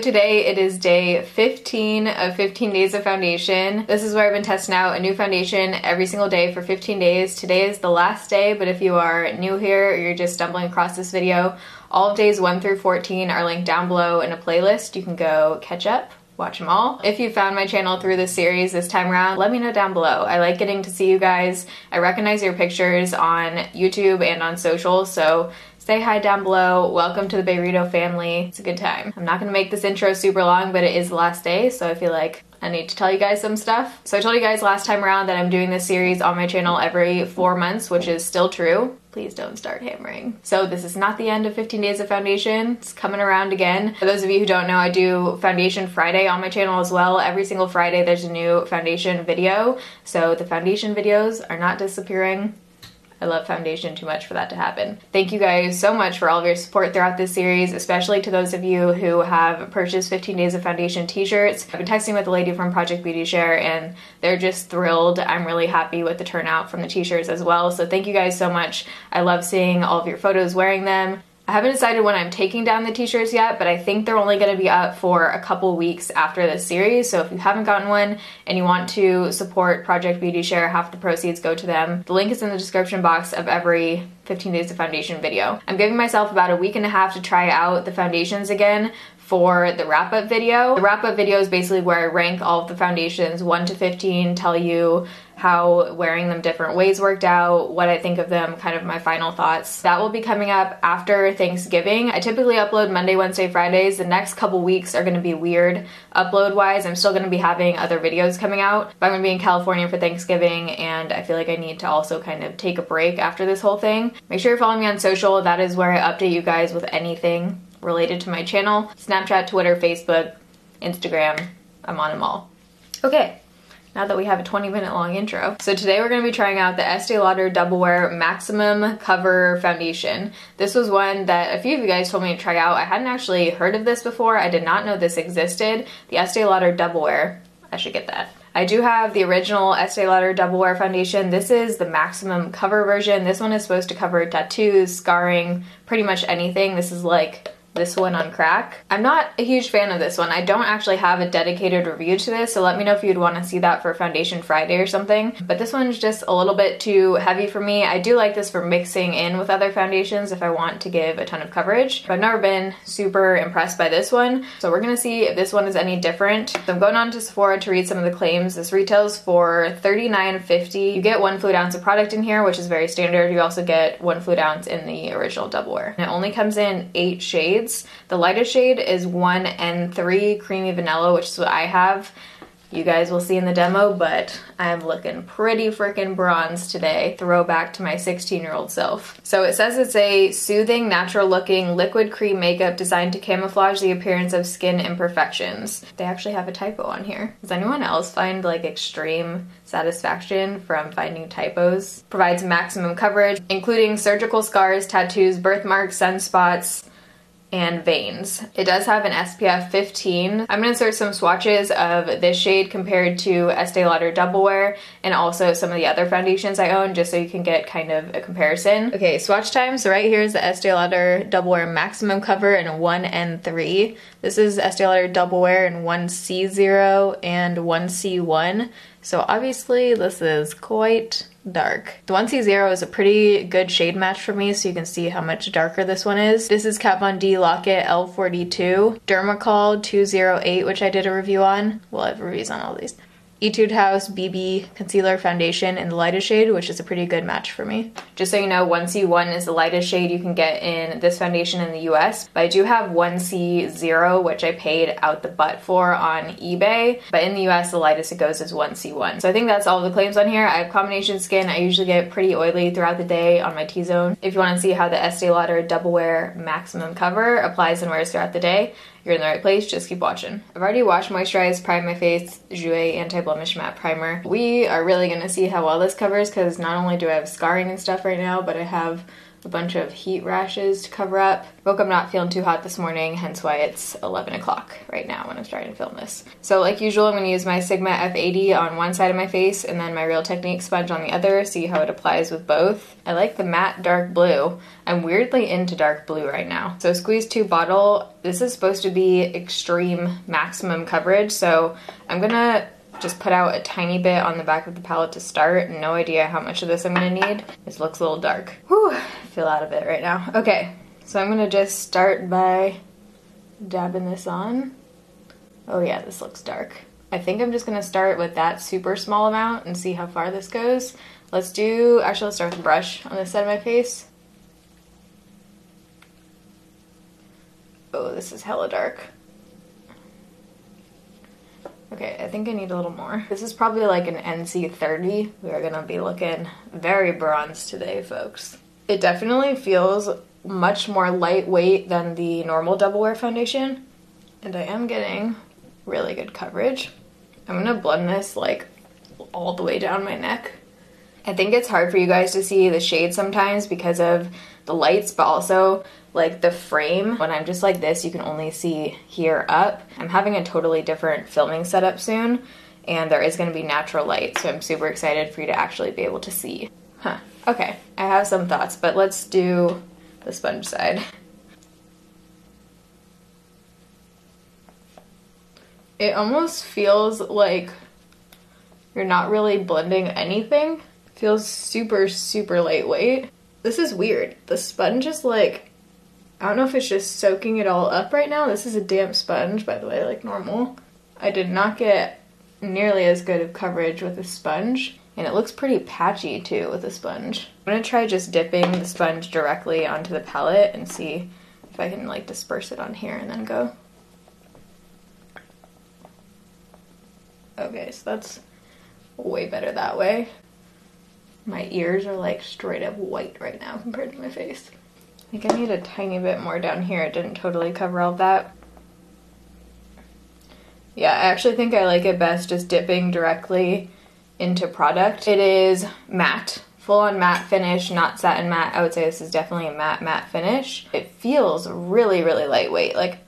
today it is day 15 of 15 days of foundation. This is where I've been testing out a new foundation every single day for 15 days. Today is the last day, but if you are new here or you're just stumbling across this video, all of days 1 through 14 are linked down below in a playlist. You can go catch up watch them all. If you found my channel through this series this time around, let me know down below. I like getting to see you guys. I recognize your pictures on YouTube and on social, so Say hi down below. Welcome to the Beirito family. It's a good time. I'm not gonna make this intro super long, but it is the last day, so I feel like I need to tell you guys some stuff. So I told you guys last time around that I'm doing this series on my channel every four months, which is still true. Please don't start hammering. So this is not the end of 15 days of foundation. It's coming around again. For those of you who don't know, I do Foundation Friday on my channel as well. Every single Friday there's a new foundation video. So the foundation videos are not disappearing. I love foundation too much for that to happen. Thank you guys so much for all of your support throughout this series, especially to those of you who have purchased 15 Days of Foundation t-shirts. I've been texting with a lady from Project Beauty Share and they're just thrilled. I'm really happy with the turnout from the t-shirts as well. So thank you guys so much. I love seeing all of your photos wearing them. I haven't decided when I'm taking down the t-shirts yet, but I think they're only going to be up for a couple weeks after this series. So if you haven't gotten one and you want to support Project Beauty Share, half the proceeds go to them. The link is in the description box of every 15 days of foundation video. I'm giving myself about a week and a half to try out the foundations again for the wrap up video. The wrap up video is basically where I rank all of the foundations 1 to 15, tell you how wearing them different ways worked out, what I think of them, kind of my final thoughts. That will be coming up after Thanksgiving. I typically upload Monday, Wednesday, Fridays. The next couple weeks are gonna be weird upload wise. I'm still gonna be having other videos coming out, but I'm gonna be in California for Thanksgiving and I feel like I need to also kind of take a break after this whole thing. Make sure you're following me on social. That is where I update you guys with anything related to my channel. Snapchat, Twitter, Facebook, Instagram, I'm on them all. Okay, now that we have a 20 minute long intro. So today we're going to be trying out the Estee Lauder Double Wear Maximum Cover Foundation. This was one that a few of you guys told me to try out. I hadn't actually heard of this before. I did not know this existed. The Estee Lauder Double Wear. I should get that. I do have the original Estee Lauder Double Wear Foundation. This is the maximum cover version. This one is supposed to cover tattoos, scarring, pretty much anything. This is like this one on crack. I'm not a huge fan of this one. I don't actually have a dedicated review to this, so let me know if you'd want to see that for Foundation Friday or something. But this one's just a little bit too heavy for me. I do like this for mixing in with other foundations if I want to give a ton of coverage, but I've never been super impressed by this one. So we're gonna see if this one is any different. So I'm going on to Sephora to read some of the claims. This retails for $39.50. You get one fluid ounce of product in here, which is very standard. You also get one fluid ounce in the original double wear. And it only comes in eight shades shades. The lightest shade is 1N3 Creamy Vanilla, which is what I have. You guys will see in the demo, but I'm looking pretty freaking bronze today. Throwback to my 16 year old self. So it says it's a soothing, natural looking liquid cream makeup designed to camouflage the appearance of skin imperfections. They actually have a typo on here. Does anyone else find like extreme satisfaction from finding typos? Provides maximum coverage, including surgical scars, tattoos, birthmarks, sunspots, and veins. It does have an SPF 15. I'm gonna insert some swatches of this shade compared to Estee Lauder Double Wear and also some of the other foundations I own just so you can get kind of a comparison. Okay, swatch time. So right here is the Estee Lauder Double Wear Maximum Cover in 1N3. This is Estee Lauder Double Wear in 1C0 and 1C1. So obviously this is quite dark. The 1C0 is a pretty good shade match for me so you can see how much darker this one is. This is Kat Von D Lock-It L42, Dermacol 208 which I did a review on. We'll have reviews on all these. Etude House BB Concealer Foundation in the lightest shade, which is a pretty good match for me. Just so you know, 1C1 is the lightest shade you can get in this foundation in the US, but I do have 1C0, which I paid out the butt for on eBay, but in the US, the lightest it goes is 1C1. So I think that's all the claims on here. I have combination skin. I usually get pretty oily throughout the day on my T-zone. If you want to see how the Estee Lauder Double Wear Maximum Cover applies and wears throughout the day, you're in the right place, just keep watching. I've already washed, moisturized, primed my face, Jouer Anti-Blemish Matte Primer. We are really gonna see how well this covers because not only do I have scarring and stuff right now, but I have a bunch of heat rashes to cover up. Woke up not feeling too hot this morning, hence why it's 11 o'clock right now when I'm starting to film this. So like usual, I'm gonna use my Sigma F80 on one side of my face and then my Real Technique sponge on the other, see how it applies with both. I like the matte dark blue. I'm weirdly into dark blue right now. So squeeze two bottle. This is supposed to be extreme maximum coverage, so I'm gonna just put out a tiny bit on the back of the palette to start. No idea how much of this I'm gonna need. This looks a little dark. Whew, feel out of it right now. Okay, so I'm gonna just start by dabbing this on. Oh yeah, this looks dark. I think I'm just gonna start with that super small amount and see how far this goes. Let's do, actually let's start with the brush on this side of my face. Oh, this is hella dark. Okay, I think I need a little more. This is probably like an NC30. We are gonna be looking very bronze today, folks. It definitely feels much more lightweight than the normal double wear foundation. And I am getting really good coverage. I'm gonna blend this like all the way down my neck. I think it's hard for you guys to see the shade sometimes because of the lights, but also like the frame, when I'm just like this, you can only see here up. I'm having a totally different filming setup soon, and there is gonna be natural light, so I'm super excited for you to actually be able to see. Huh, okay, I have some thoughts, but let's do the sponge side. It almost feels like you're not really blending anything. feels super, super lightweight. This is weird. The sponge is like I don't know if it's just soaking it all up right now. This is a damp sponge, by the way, like normal. I did not get nearly as good of coverage with a sponge, and it looks pretty patchy too with a sponge. I'm gonna try just dipping the sponge directly onto the palette and see if I can like disperse it on here and then go. Okay, so that's way better that way. My ears are like straight up white right now compared to my face. I think I need a tiny bit more down here. It didn't totally cover all that. Yeah, I actually think I like it best just dipping directly into product. It is matte, full on matte finish, not satin matte. I would say this is definitely a matte matte finish. It feels really, really lightweight. Like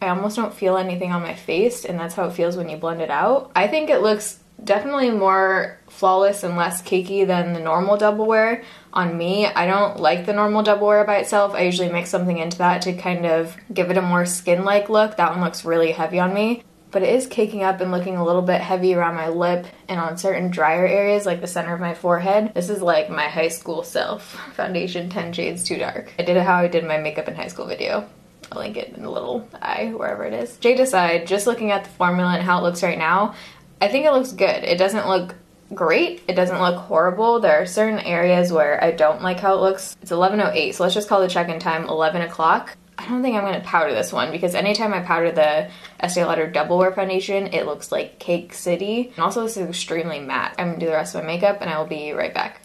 I almost don't feel anything on my face and that's how it feels when you blend it out. I think it looks definitely more flawless and less cakey than the normal double wear on me. I don't like the normal double wear by itself. I usually mix something into that to kind of give it a more skin-like look. That one looks really heavy on me. But it is caking up and looking a little bit heavy around my lip and on certain drier areas like the center of my forehead. This is like my high school self. Foundation 10 shades too dark. I did it how I did my makeup in high school video. I'll link it in the little eye, wherever it is. Jade aside, just looking at the formula and how it looks right now, I think it looks good. It doesn't look great. It doesn't look horrible. There are certain areas where I don't like how it looks. It's 11.08, so let's just call the check-in time 11 o'clock. I don't think I'm going to powder this one because anytime I powder the Estee Lauder Double Wear Foundation, it looks like Cake City. And also this is extremely matte. I'm going to do the rest of my makeup and I will be right back.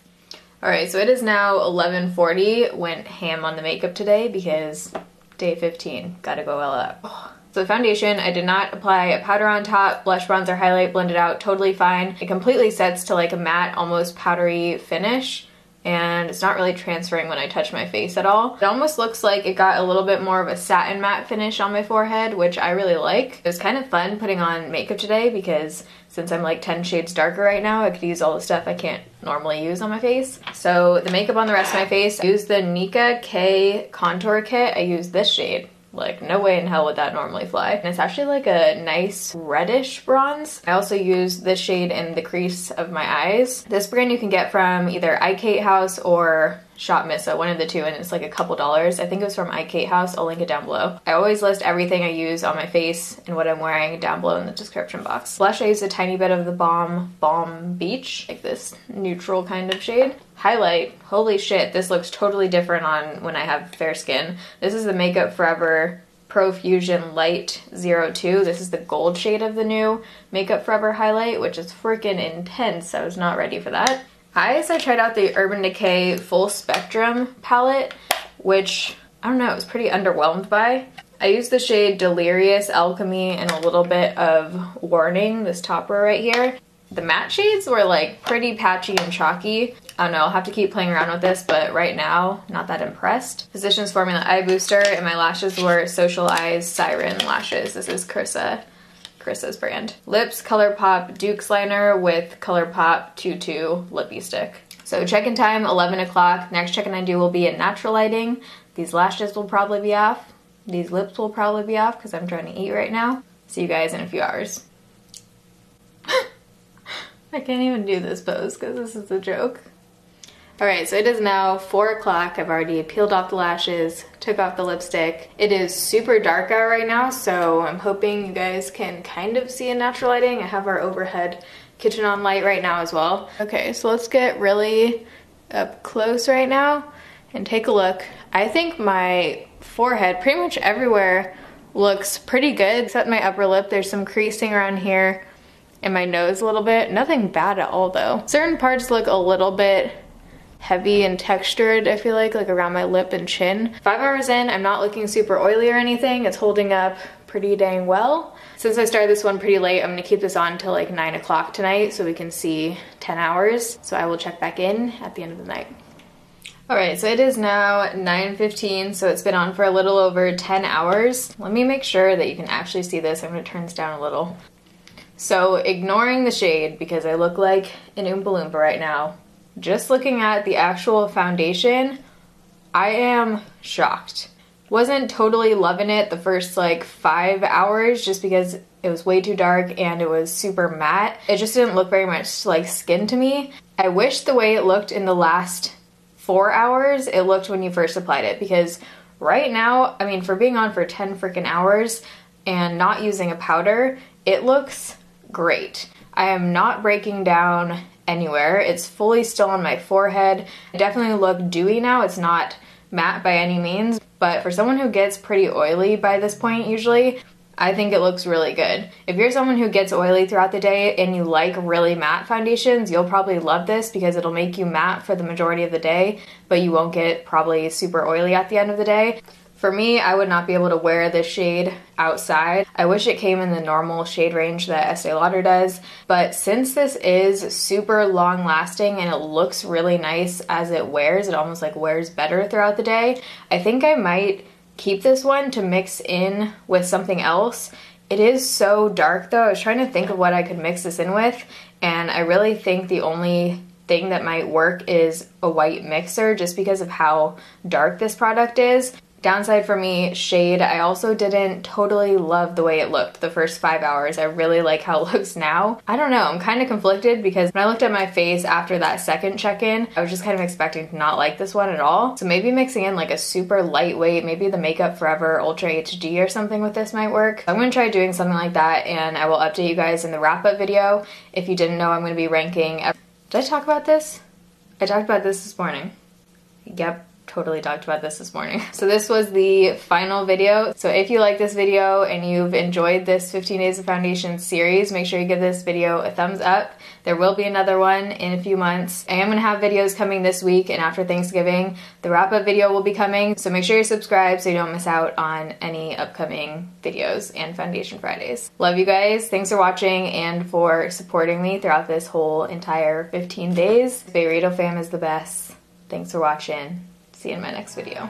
Alright, so it is now 11.40. Went ham on the makeup today because day 15. Gotta go all out. Oh. So the foundation, I did not apply a powder on top, blush, bronzer, highlight, blended out, totally fine. It completely sets to like a matte, almost powdery finish and it's not really transferring when I touch my face at all. It almost looks like it got a little bit more of a satin matte finish on my forehead, which I really like. It was kind of fun putting on makeup today because since I'm like 10 shades darker right now, I could use all the stuff I can't normally use on my face. So the makeup on the rest of my face, I used the Nicka K contour kit. I used this shade. Like, no way in hell would that normally fly. And it's actually like a nice reddish bronze. I also use this shade in the crease of my eyes. This brand you can get from either iKate House or Shop Miss A, uh, one of the two, and it's like a couple dollars. I think it was from iKate House. I'll link it down below. I always list everything I use on my face and what I'm wearing down below in the description box. Blush, I a tiny bit of the Balm Balm Beach, like this neutral kind of shade. Highlight, holy shit, this looks totally different on when I have fair skin. This is the Makeup Forever Profusion Light 02. This is the gold shade of the new Makeup Forever highlight, which is freaking intense. I was not ready for that. I tried out the Urban Decay Full Spectrum palette, which, I don't know, I was pretty underwhelmed by. I used the shade Delirious Alchemy and a little bit of Warning, this topper right here. The matte shades were like pretty patchy and chalky. I don't know, I'll have to keep playing around with this, but right now, not that impressed. Physicians Formula Eye Booster, and my lashes were Social Eyes Siren Lashes. This is Carissa, Carissa's brand. Lips, ColourPop Duke's Liner with ColourPop Tutu Lippy Stick. So check-in time, 11 o'clock. Next check-in I do will be in natural lighting. These lashes will probably be off. These lips will probably be off because I'm trying to eat right now. See you guys in a few hours. I can't even do this pose because this is a joke. Alright, so it is now 4 o'clock. I've already peeled off the lashes, took off the lipstick. It is super dark out right now, so I'm hoping you guys can kind of see in natural lighting. I have our overhead kitchen on light right now as well. Okay, so let's get really up close right now and take a look. I think my forehead, pretty much everywhere, looks pretty good, except my upper lip. There's some creasing around here and my nose a little bit. Nothing bad at all though. Certain parts look a little bit heavy and textured, I feel like, like around my lip and chin. Five hours in, I'm not looking super oily or anything. It's holding up pretty dang well. Since I started this one pretty late, I'm gonna keep this on until like nine o'clock tonight so we can see 10 hours. So I will check back in at the end of the night. All right, so it is now 9.15, so it's been on for a little over 10 hours. Let me make sure that you can actually see this. I'm gonna turn this down a little. So ignoring the shade because I look like an Oompa Loompa right now, just looking at the actual foundation, I am shocked. Wasn't totally loving it the first like five hours just because it was way too dark and it was super matte. It just didn't look very much like skin to me. I wish the way it looked in the last four hours it looked when you first applied it because right now, I mean, for being on for 10 freaking hours and not using a powder, it looks great. I am not breaking down anywhere. It's fully still on my forehead. I definitely look dewy now. It's not matte by any means, but for someone who gets pretty oily by this point usually, I think it looks really good. If you're someone who gets oily throughout the day and you like really matte foundations, you'll probably love this because it'll make you matte for the majority of the day, but you won't get probably super oily at the end of the day. For me, I would not be able to wear this shade outside. I wish it came in the normal shade range that Estee Lauder does, but since this is super long lasting and it looks really nice as it wears, it almost like wears better throughout the day, I think I might keep this one to mix in with something else. It is so dark though. I was trying to think of what I could mix this in with, and I really think the only thing that might work is a white mixer just because of how dark this product is. Downside for me, shade. I also didn't totally love the way it looked the first five hours. I really like how it looks now. I don't know, I'm kind of conflicted because when I looked at my face after that second check-in, I was just kind of expecting to not like this one at all. So maybe mixing in like a super lightweight, maybe the Makeup Forever Ultra HD or something with this might work. I'm gonna try doing something like that and I will update you guys in the wrap-up video. If you didn't know, I'm gonna be ranking. Did I talk about this? I talked about this this morning. Yep, totally talked about this this morning. So this was the final video. So if you like this video and you've enjoyed this 15 Days of Foundation series, make sure you give this video a thumbs up. There will be another one in a few months. I am gonna have videos coming this week and after Thanksgiving. The wrap-up video will be coming, so make sure you're subscribed so you don't miss out on any upcoming videos and Foundation Fridays. Love you guys. Thanks for watching and for supporting me throughout this whole entire 15 days. Bayrito fam is the best. Thanks for watching. See you in my next video.